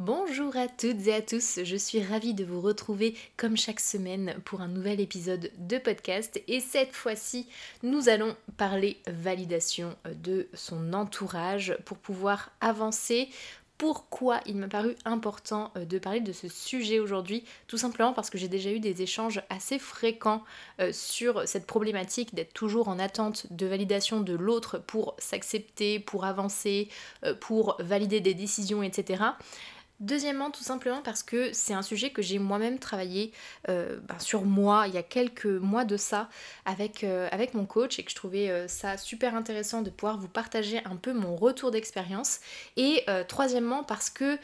Bonjour à toutes et à tous, je suis ravie de vous retrouver comme chaque semaine pour un nouvel épisode de podcast et cette fois-ci nous allons parler validation de son entourage pour pouvoir avancer. Pourquoi il m'a paru important de parler de ce sujet aujourd'hui? Tout simplement parce que j'ai déjà eu des échanges assez fréquents euh, sur cette problématique d'être toujours en attente de validation de l'autre pour s'accepter, pour avancer, euh, pour valider des décisions, etc. Deuxièmement, tout simplement parce que c'est un sujet que j'ai moi-même travaillé euh, ben, sur moi il y a quelques mois de ça avec, euh, avec mon coach et que je trouvais euh, ça super intéressant de pouvoir vous partager un peu mon retour d'expérience. Et troisièmement, parce que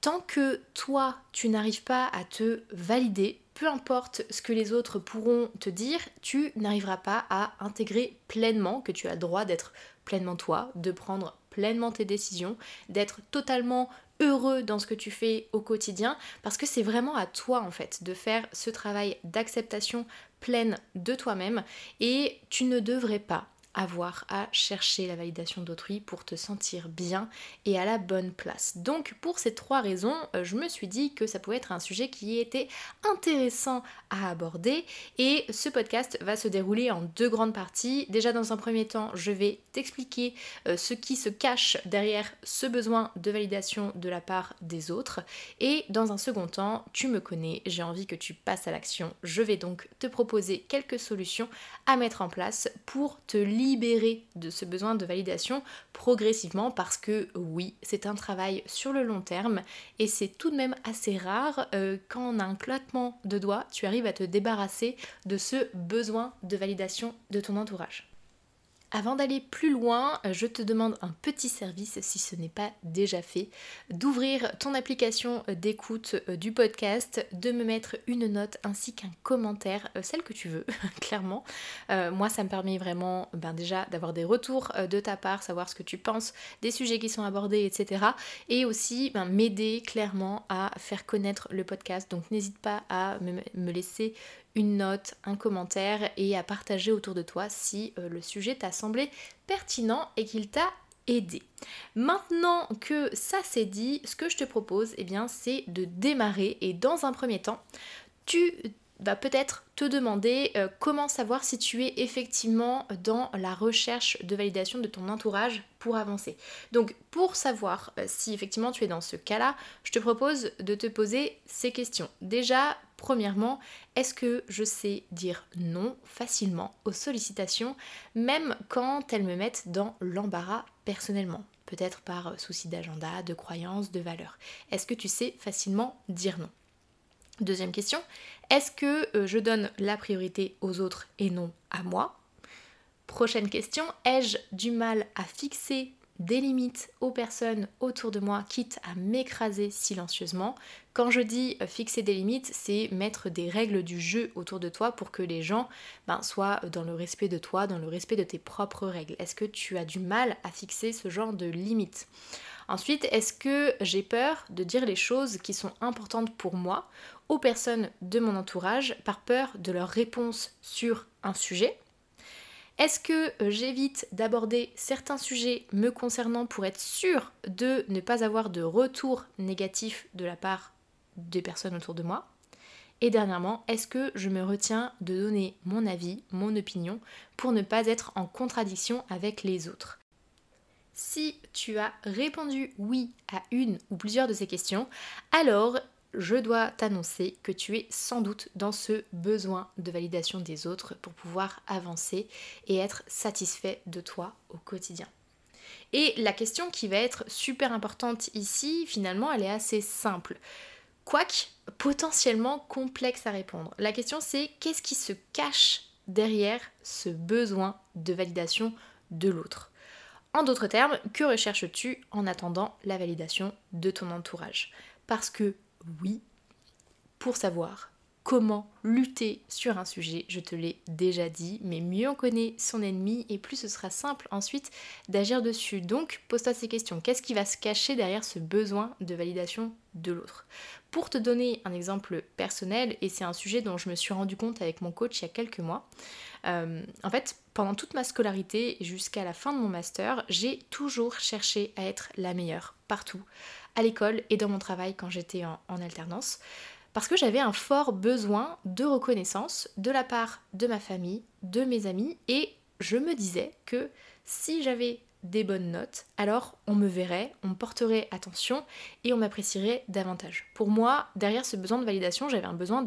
tant que toi, tu n'arrives pas à te valider, peu importe ce que les autres pourront te dire, tu n'arriveras pas à intégrer pleinement que tu as le droit d'être pleinement toi, de prendre pleinement tes décisions, d'être totalement heureux dans ce que tu fais au quotidien parce que c'est vraiment à toi en fait de faire ce travail d'acceptation pleine de toi-même et tu ne devrais pas avoir à chercher la validation d'autrui pour te sentir bien et à la bonne place. Donc pour ces trois raisons, euh, je me suis dit que ça pouvait être un sujet qui était intéressant à aborder et ce podcast va se dérouler en deux grandes parties. Déjà dans un premier temps, je vais t'expliquer euh, ce qui se cache derrière ce besoin de validation de la part des autres et dans un second temps, tu me connais, j'ai envie que tu passes à l'action. Je vais donc te proposer quelques solutions à mettre en place pour te libérer de ce besoin de validation progressivement parce que oui, c'est un travail sur le long terme et c'est tout de même assez rare euh, a un claquement de doigts, tu arrives à te débarrasser de ce besoin de validation de ton entourage. Avant d'aller plus loin, euh, je te demande un petit service si ce n'est pas déjà fait, d'ouvrir ton application euh, d'écoute euh, du podcast, de me mettre une note ainsi qu'un commentaire, celle que tu veux, clairement. moi, ça me permet vraiment ben, déjà d'avoir des retours de ta part, savoir ce que tu penses des sujets qui sont abordés, etc. Et aussi ben, m'aider clairement à faire connaître le podcast. Donc n'hésite pas à me laisser une note, un commentaire et à partager autour de toi si euh, le sujet t'a semblé pertinent et qu'il t'a aidé. Maintenant que ça c'est dit, ce que je te propose, eh bien, c'est de démarrer et dans un premier temps, tu vas peut-être te demander euh, comment savoir si tu es effectivement dans la recherche de validation de ton entourage pour avancer. Donc pour savoir euh, si effectivement tu es dans ce cas-là, je te propose de te poser ces questions. Déjà, premièrement, est-ce que je sais dire non facilement aux sollicitations, même quand elles me mettent dans l'embarras personnellement? Peut-être par souci d'agenda, de croyance, de valeur. Est-ce que tu sais facilement dire non? Deuxième question, est-ce que euh, je donne la priorité aux autres et non à moi? Prochaine question, ai-je du mal à fixer des limites aux personnes autour de moi, quitte à m'écraser silencieusement. Quand je dis euh, fixer des limites, c'est mettre des règles du jeu autour de toi pour que les gens ben, soient dans le respect de toi, dans le respect de tes propres règles. Est-ce que tu as du mal à fixer ce genre de limites? Ensuite, est-ce que j'ai peur de dire les choses qui sont importantes pour moi aux personnes de mon entourage par peur de leur réponse sur un sujet? Est-ce que euh, j'évite d'aborder certains sujets me concernant pour être sûr de ne pas avoir de retour négatif de la part des personnes autour de moi? Et dernièrement, est-ce que je me retiens de donner mon avis, mon opinion, pour ne pas être en contradiction avec les autres? Si tu as répondu oui à une ou plusieurs de ces questions, alors je dois t'annoncer que tu es sans doute dans ce besoin de validation des autres pour pouvoir avancer et être satisfait de toi au quotidien. Et la question qui va être super importante ici, finalement, elle est assez simple. Quoique potentiellement complexe à répondre. La question c'est qu'est-ce qui se cache derrière ce besoin de validation de l'autre? En d'autres termes, que recherches-tu en attendant la validation de ton entourage? Parce que oui, pour savoir, comment lutter sur un sujet, je te l'ai déjà dit, mais mieux on connaît son ennemi et plus ce sera simple ensuite d'agir dessus. Donc pose-toi ces questions. Qu'est-ce qui va se cacher derrière ce besoin de validation de l'autre? Pour te donner un exemple personnel, et c'est un sujet dont je me suis rendu compte avec mon coach il y a quelques mois, euh, en fait, pendant toute ma scolarité jusqu'à la fin de mon master, j'ai toujours cherché à être la meilleure, partout, à l'école et dans mon travail quand j'étais en, alternance parce que j'avais un fort besoin de reconnaissance de la part de ma famille, de mes amis, et je me disais que si j'avais des bonnes notes, alors on me verrait, on porterait attention et on m'apprécierait davantage. Pour moi, derrière ce besoin de validation, j'avais un besoin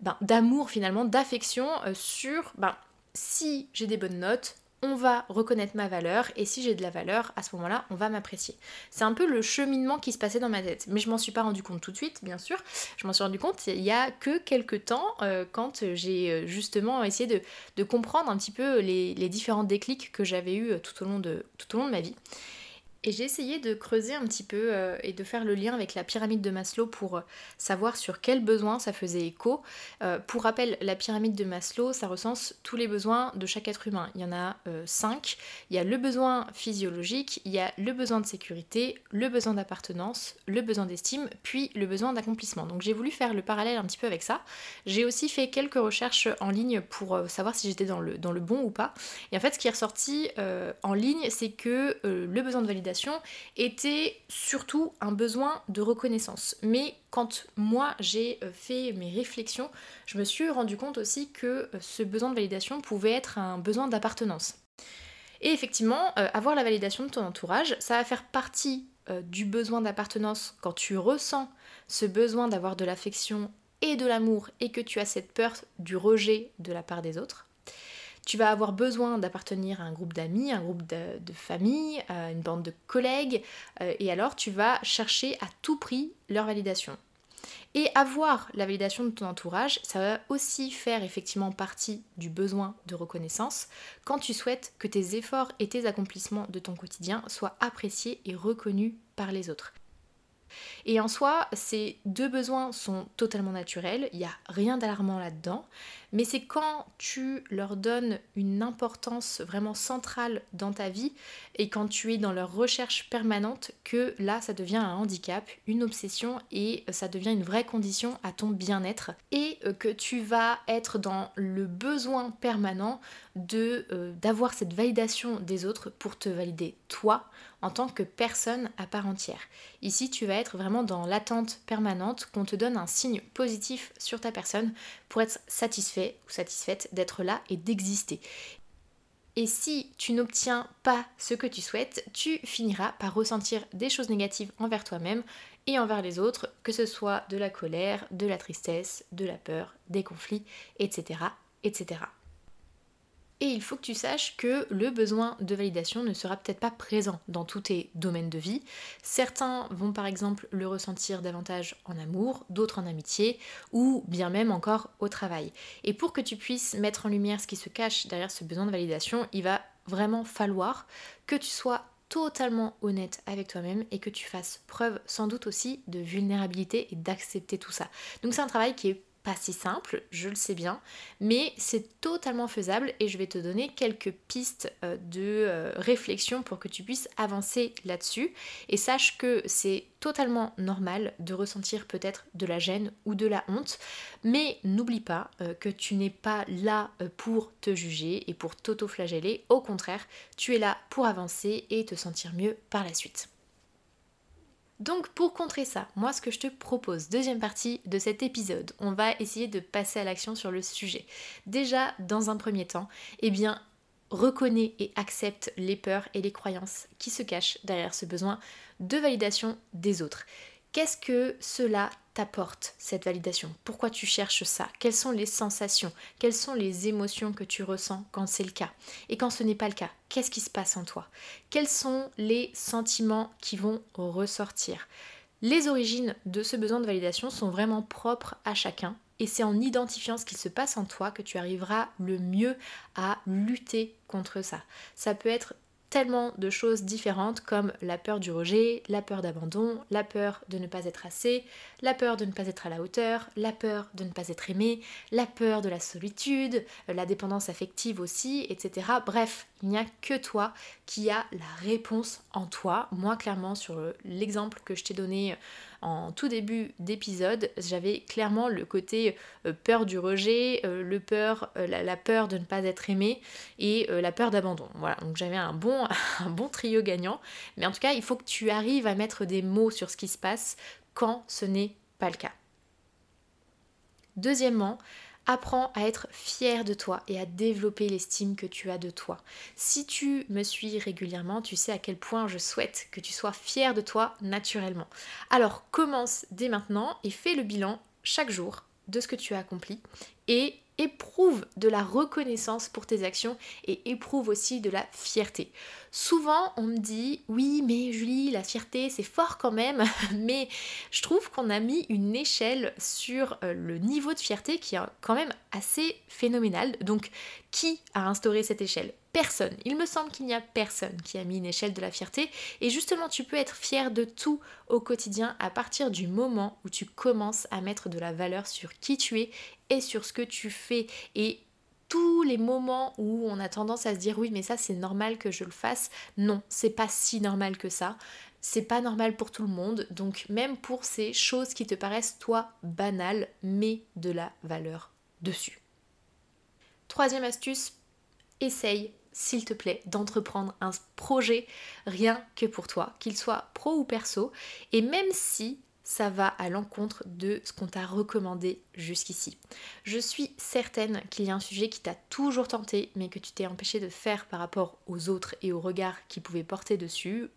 ben, d'amour finalement, d'affection euh, sur ben, si j'ai des bonnes notes, on va reconnaître ma valeur et si j'ai de la valeur, à ce moment-là, on va m'apprécier. C'est un peu le cheminement qui se passait dans ma tête. Mais je m'en suis pas rendu compte tout de suite, bien sûr. Je m'en suis rendu compte il y a que quelques temps euh, quand j'ai euh, justement essayé de, comprendre un petit peu les, différents déclics que j'avais eu tout au long de, tout au long de ma vie. Et j'ai essayé de creuser un petit peu euh, et de faire le lien avec la pyramide de Maslow pour euh, savoir sur quels besoins ça faisait écho. Euh, pour rappel, la pyramide de Maslow, ça recense tous les besoins de chaque être humain. Il y en a cinq. Il y a le besoin physiologique, il y a le besoin de sécurité, le besoin d'appartenance, le besoin d'estime, puis le besoin d'accomplissement. Donc j'ai voulu faire le parallèle un petit peu avec ça. J'ai aussi fait quelques recherches en ligne pour savoir si j'étais dans le, dans le bon ou pas. Et en fait, ce qui est ressorti en ligne, c'est que le besoin de validation était surtout un besoin de reconnaissance. Mais quand moi j'ai euh, fait mes réflexions, je me suis rendu compte aussi que euh, ce besoin de validation pouvait être un besoin d'appartenance. Et effectivement, euh, avoir la validation de ton entourage, ça va faire partie du besoin d'appartenance quand tu ressens ce besoin d'avoir de l'affection et de l'amour et que tu as cette peur du rejet de la part des autres. Tu vas avoir besoin d'appartenir à un groupe d'amis, un groupe de, famille, une bande de collègues, euh, et alors tu vas chercher à tout prix leur validation. Et avoir la validation de ton entourage, ça va aussi faire effectivement partie du besoin de reconnaissance quand tu souhaites que tes efforts et tes accomplissements de ton quotidien soient appréciés et reconnus par les autres. Et en soi, ces deux besoins sont totalement naturels, il n'y a rien d'alarmant là-dedans, mais c'est quand tu leur donnes une importance vraiment centrale dans ta vie et quand tu es dans leur recherche permanente que là, ça devient un handicap, une obsession et ça devient une vraie condition à ton bien-être. Et que tu vas être dans le besoin permanent euh, d'avoir cette validation des autres pour te valider toi en tant que personne à part entière. Ici, tu vas être vraiment dans l'attente permanente qu'on te donne un signe positif sur ta personne pour être satisfait ou satisfaite d'être là et d'exister. Et si tu n'obtiens pas ce que tu souhaites, tu finiras par ressentir des choses négatives envers toi-même et envers les autres, que ce soit de la colère, de la tristesse, de la peur, des conflits, etc. etc. Et il faut que tu saches que le besoin de validation ne sera peut-être pas présent dans tous tes domaines de vie. Certains vont par exemple le ressentir davantage en amour, d'autres en amitié, ou bien même encore au travail. Et pour que tu puisses mettre en lumière ce qui se cache derrière ce besoin de validation, il va vraiment falloir que tu sois totalement honnête avec toi-même et que tu fasses preuve sans doute aussi de vulnérabilité et d'accepter tout ça. Donc c'est un travail qui est pas si simple, je le sais bien, mais c'est totalement faisable et je vais te donner quelques pistes euh, de euh, réflexion pour que tu puisses avancer là-dessus. Et sache que c'est totalement normal de ressentir peut-être de la gêne ou de la honte, mais n'oublie pas euh, que tu n'es pas là pour te juger et pour t'auto-flageller. Au contraire, tu es là pour avancer et te sentir mieux par la suite. Donc pour contrer ça, moi ce que je te propose, deuxième partie de cet épisode, on va essayer de passer à l'action sur le sujet. Déjà, dans un premier temps, eh bien, reconnais et accepte les peurs et les croyances qui se cachent derrière ce besoin de validation des autres. Qu'est-ce que cela t'apporte, cette validation? Pourquoi tu cherches ça? Quelles sont les sensations? Quelles sont les émotions que tu ressens quand c'est le cas? Et quand ce n'est pas le cas, qu'est-ce qui se passe en toi? Quels sont les sentiments qui vont ressortir? Les origines de ce besoin de validation sont vraiment propres à chacun et c'est en identifiant ce qui se passe en toi que tu arriveras le mieux à lutter contre ça. Ça peut être tellement de choses différentes comme la peur du rejet, la peur d'abandon, la peur de ne pas être assez, la peur de ne pas être à la hauteur, la peur de ne pas être aimé, la peur de la solitude, la dépendance affective aussi, etc. Bref, il n'y a que toi qui a la réponse en toi. Moi, clairement, sur l'exemple que je t'ai donné en tout début d'épisode, j'avais clairement le côté euh, peur du rejet, euh, le peur, euh, la, peur de ne pas être aimé et la peur d'abandon. Voilà, donc j'avais un bon, un bon trio gagnant. Mais en tout cas, il faut que tu arrives à mettre des mots sur ce qui se passe quand ce n'est pas le cas. Deuxièmement, Apprends à être fier de toi et à développer l'estime que tu as de toi. Si tu me suis régulièrement, tu sais à quel point je souhaite que tu sois fier de toi naturellement. Alors commence dès maintenant et fais le bilan chaque jour de ce que tu as accompli et éprouve de la reconnaissance pour tes actions et éprouve aussi de la fierté. Souvent, on me dit oui, mais Julie, la fierté, c'est fort quand même, mais je trouve qu'on a mis une échelle sur euh, le niveau de fierté qui est quand même assez phénoménal. Donc, qui a instauré cette échelle? Personne. Il me semble qu'il n'y a personne qui a mis une échelle de la fierté. Et justement, tu peux être fier de tout au quotidien à partir du moment où tu commences à mettre de la valeur sur qui tu es et sur ce que tu fais. Et tous les moments où on a tendance à se dire oui mais ça c'est normal que je le fasse, non, c'est pas si normal que ça. C'est pas normal pour tout le monde, donc même pour ces choses qui te paraissent toi banales, mets de la valeur dessus. Troisième astuce, essaye s'il te plaît, d'entreprendre un projet rien que pour toi, qu'il soit pro ou perso, et même si ça va à l'encontre de ce qu'on t'a recommandé jusqu'ici. Je suis certaine qu'il y a un sujet qui t'a toujours tenté, mais que tu t'es empêché de faire par rapport aux autres et aux regards qui pouvaient porter dessus.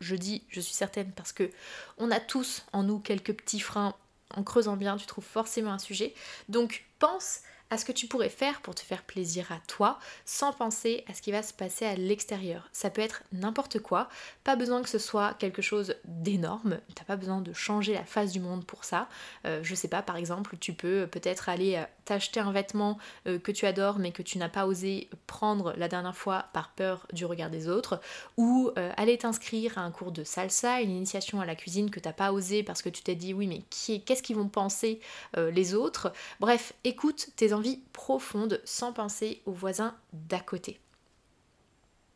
Je dis je suis certaine parce que on a tous en nous quelques petits freins. En creusant bien, tu trouves forcément un sujet. Donc pense à ce que tu pourrais faire pour te faire plaisir à toi sans penser à ce qui va se passer à l'extérieur. Ça peut être n'importe quoi, pas besoin que ce soit quelque chose d'énorme, t'as pas besoin de changer la face du monde pour ça. Euh, je sais pas, par exemple, tu peux peut-être aller euh, t'acheter un vêtement euh, que tu adores mais que tu n'as pas osé prendre la dernière fois par peur du regard des autres, ou aller t'inscrire à un cours de salsa, une initiation à la cuisine que t'as pas osé parce que tu t'es dit oui mais qu'est-ce qu'ils vont penser les autres? Bref, écoute tes envies profondes sans penser aux voisins d'à côté.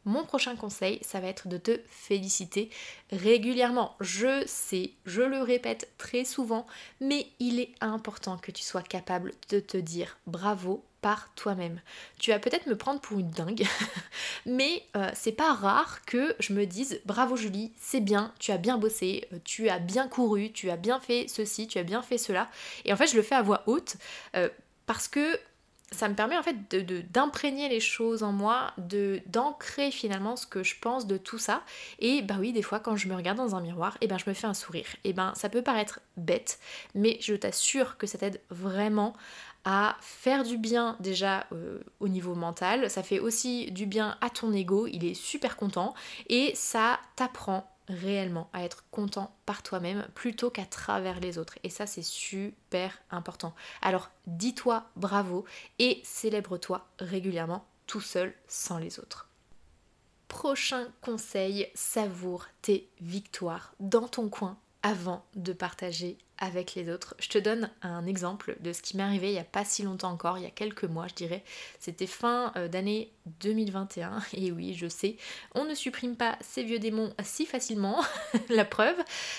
Mon prochain conseil, ça va être de te féliciter régulièrement. Je sais, je le répète très souvent, mais il est important que tu sois capable de te dire bravo par toi-même. Tu vas peut-être me prendre pour une dingue, mais euh, c'est pas rare que je me dise bravo Julie, c'est bien, tu as bien bossé, euh, tu as bien couru, tu as bien fait ceci, tu as bien fait cela. Et en fait, je le fais à voix haute euh, parce que ça me permet en fait d'imprégner les choses en moi, de d'ancrer finalement ce que je pense de tout ça. Et bah oui, des fois quand je me regarde dans un miroir, et eh ben je me fais un sourire. Et ben ça peut paraître bête, mais je t'assure que ça t'aide vraiment à faire du bien déjà euh, au niveau mental. Ça fait aussi du bien à ton ego, il est super content et ça t'apprend réellement à être content par toi-même plutôt qu'à travers les autres. Et ça, c'est super important. Alors, dis-toi bravo et célèbre-toi régulièrement tout seul sans les autres. Prochain conseil, savoure tes victoires dans ton coin avant de partager avec les autres. Je te donne un exemple de ce qui m'est arrivé il n'y a pas si longtemps encore, il y a quelques mois je dirais. C'était fin euh, d'année 2021 et oui je sais, on ne supprime pas ces vieux démons si facilement, la preuve.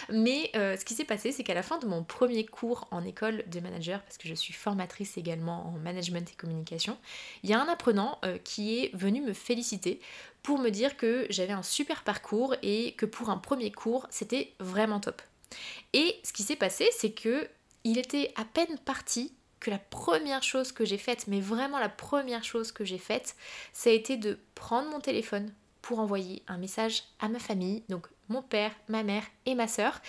Mais euh, ce qui s'est passé c'est qu'à la fin de mon premier cours en école de manager, parce que je suis formatrice également en management et communication, il y a un apprenant euh, qui est venu me féliciter pour me dire que j'avais un super parcours et que pour un premier cours c'était vraiment top. Et ce qui s'est passé, c'est que il était à peine parti que la première chose que j'ai faite, mais vraiment la première chose que j'ai faite, ça a été de prendre mon téléphone pour envoyer un message à ma famille, mon père, ma mère et ma sœur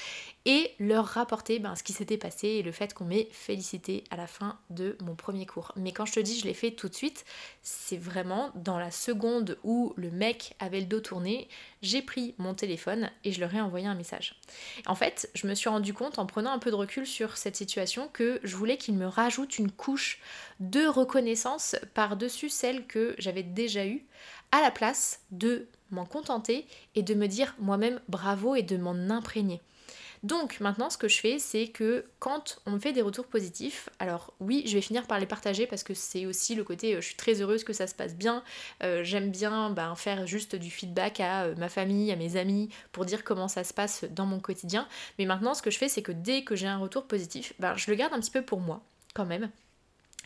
et leur rapporter ben, ce qui s'était passé et le fait qu'on m'ait félicité à la fin de mon premier cours. Mais quand je te dis je l'ai fait tout de suite, c'est vraiment dans la seconde où le mec avait le dos tourné, j'ai pris mon téléphone et je leur ai envoyé un message. En fait, je me suis rendu compte en prenant un peu de recul sur cette situation que je voulais qu'il me rajoute une couche de reconnaissance par-dessus celle que j'avais déjà eue à la place de m'en contenter et de me dire moi-même bravo et de m'en imprégner. Donc maintenant ce que je fais c'est que quand on me fait des retours positifs, alors oui je vais finir par les partager parce que c'est aussi le côté euh, je suis très heureuse que ça se passe bien, euh, j'aime bien ben, faire juste du feedback à euh, ma famille, à mes amis pour dire comment ça se passe dans mon quotidien. Mais maintenant ce que je fais c'est que dès que j'ai un retour positif, ben, je le garde un petit peu pour moi quand même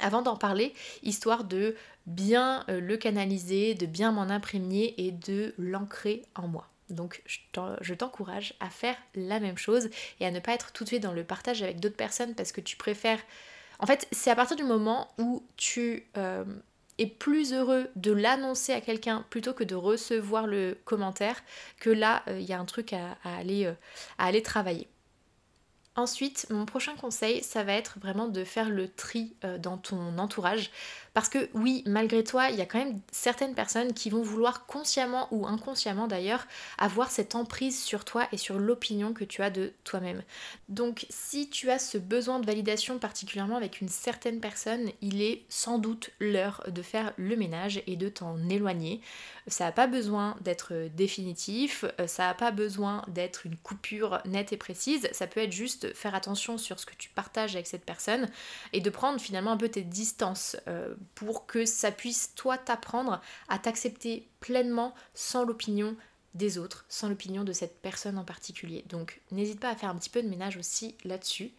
avant d'en parler, histoire de bien le canaliser, de bien m'en imprégner et de l'ancrer en moi. Donc je t'encourage à faire la même chose et à ne pas être tout de suite dans le partage avec d'autres personnes parce que tu préfères... En fait, c'est à partir du moment où tu euh, es plus heureux de l'annoncer à quelqu'un plutôt que de recevoir le commentaire que là, euh, il y a un truc euh, à aller travailler. Ensuite, mon prochain conseil, ça va être vraiment de faire le tri dans ton entourage parce que oui, malgré toi, il y a quand même certaines personnes qui vont vouloir consciemment ou inconsciemment d'ailleurs avoir cette emprise sur toi et sur l'opinion que tu as de toi-même. Donc si tu as ce besoin de validation particulièrement avec une certaine personne, il est sans doute l'heure de faire le ménage et de t'en éloigner. Ça n'a pas besoin d'être définitif, ça n'a pas besoin d'être une coupure nette et précise, ça peut être juste faire attention sur ce que tu partages avec cette personne et de prendre finalement un peu tes distances. Euh, pour que ça puisse, toi, t'apprendre à t'accepter pleinement sans l'opinion des autres, sans l'opinion de cette personne en particulier. Donc n'hésite pas à faire un petit peu de ménage aussi là-dessus.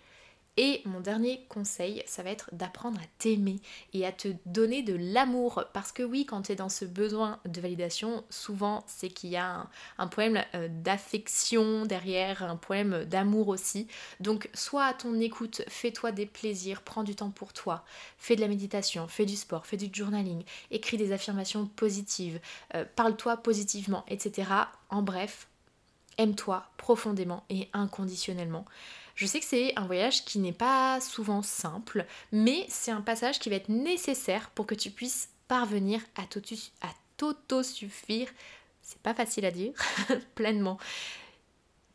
Et mon dernier conseil, ça va être d'apprendre à t'aimer et à te donner de l'amour. Parce que oui, quand tu es dans ce besoin de validation, souvent c'est qu'il y a un, problème euh, d'affection derrière, un problème d'amour aussi. Donc soit à ton écoute, fais-toi des plaisirs, prends du temps pour toi, fais de la méditation, fais du sport, fais du journaling, écris des affirmations positives, euh, parle-toi positivement, etc. En bref, aime-toi profondément et inconditionnellement. Je sais que c'est un voyage qui n'est pas souvent simple, mais c'est un passage qui va être nécessaire pour que tu puisses parvenir à t'auto-suffire. C'est pas facile à dire, pleinement.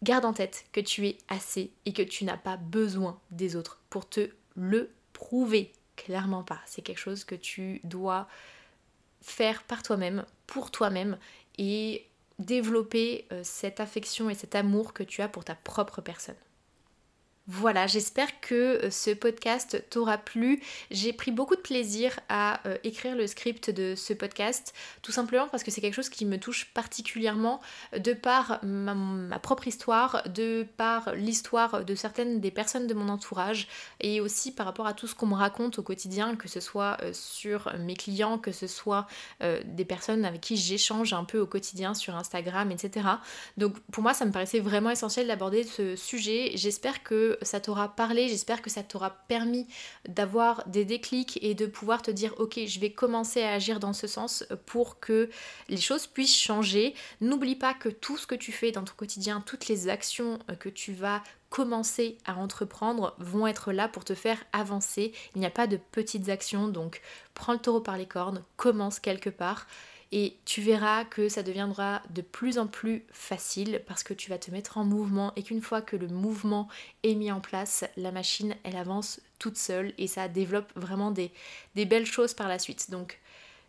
Garde en tête que tu es assez et que tu n'as pas besoin des autres pour te le prouver. Clairement pas. C'est quelque chose que tu dois faire par toi-même, pour toi-même et développer euh, cette affection et cet amour que tu as pour ta propre personne. Voilà, j'espère que euh, ce podcast t'aura plu. J'ai pris beaucoup de plaisir à euh, écrire le script de ce podcast, tout simplement parce que c'est quelque chose qui me touche particulièrement de par ma, propre histoire, de par l'histoire de certaines des personnes de mon entourage et aussi par rapport à tout ce qu'on me raconte au quotidien, que ce soit euh, sur mes clients, que ce soit des personnes avec qui j'échange un peu au quotidien sur Instagram, etc. Donc pour moi, ça me paraissait vraiment essentiel d'aborder ce sujet. J'espère que ça t'aura parlé, j'espère que ça t'aura permis d'avoir des déclics et de pouvoir te dire ok je vais commencer à agir dans ce sens pour que les choses puissent changer. N'oublie pas que tout ce que tu fais dans ton quotidien, toutes les actions que tu vas commencer à entreprendre vont être là pour te faire avancer. Il n'y a pas de petites actions, donc prends le taureau par les cornes, commence quelque part et tu verras que ça deviendra de plus en plus facile parce que tu vas te mettre en mouvement et qu'une fois que le mouvement est mis en place, la machine elle avance toute seule et ça développe vraiment des, belles choses par la suite. Donc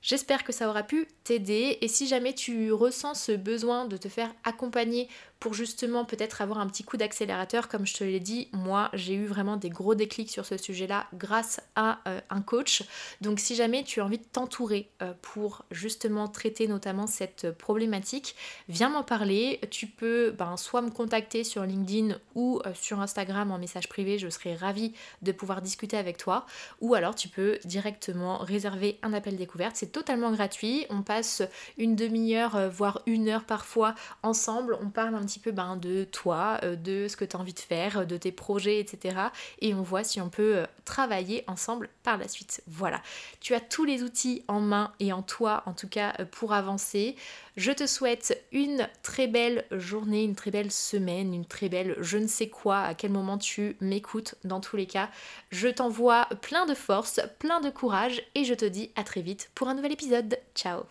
J'espère que ça aura pu t'aider et si jamais tu ressens ce besoin de te faire accompagner pour justement peut-être avoir un petit coup d'accélérateur, comme je te l'ai dit, moi j'ai eu vraiment des gros déclics sur ce sujet-là grâce à euh, un coach. Donc si jamais tu as envie de t'entourer euh, pour justement traiter notamment cette problématique, viens m'en parler. Tu peux ben, soit me contacter sur LinkedIn ou euh, sur Instagram en message privé, je serai ravie de pouvoir discuter avec toi. Ou alors tu peux directement réserver un appel découverte, totalement gratuit. On passe une demi-heure, voire une heure parfois ensemble. On parle un petit peu ben, de toi, euh, de ce que tu as envie de faire, de tes projets, etc. Et on voit si on peut euh, travailler ensemble par la suite. Voilà, tu as tous les outils en main et en toi, en tout cas, euh, pour avancer. Je te souhaite une très belle journée, une très belle semaine, une très belle je ne sais quoi, à quel moment tu m'écoutes dans tous les cas. Je t'envoie plein de force, plein de courage et je te dis à très vite pour un nouvel épisode. Ciao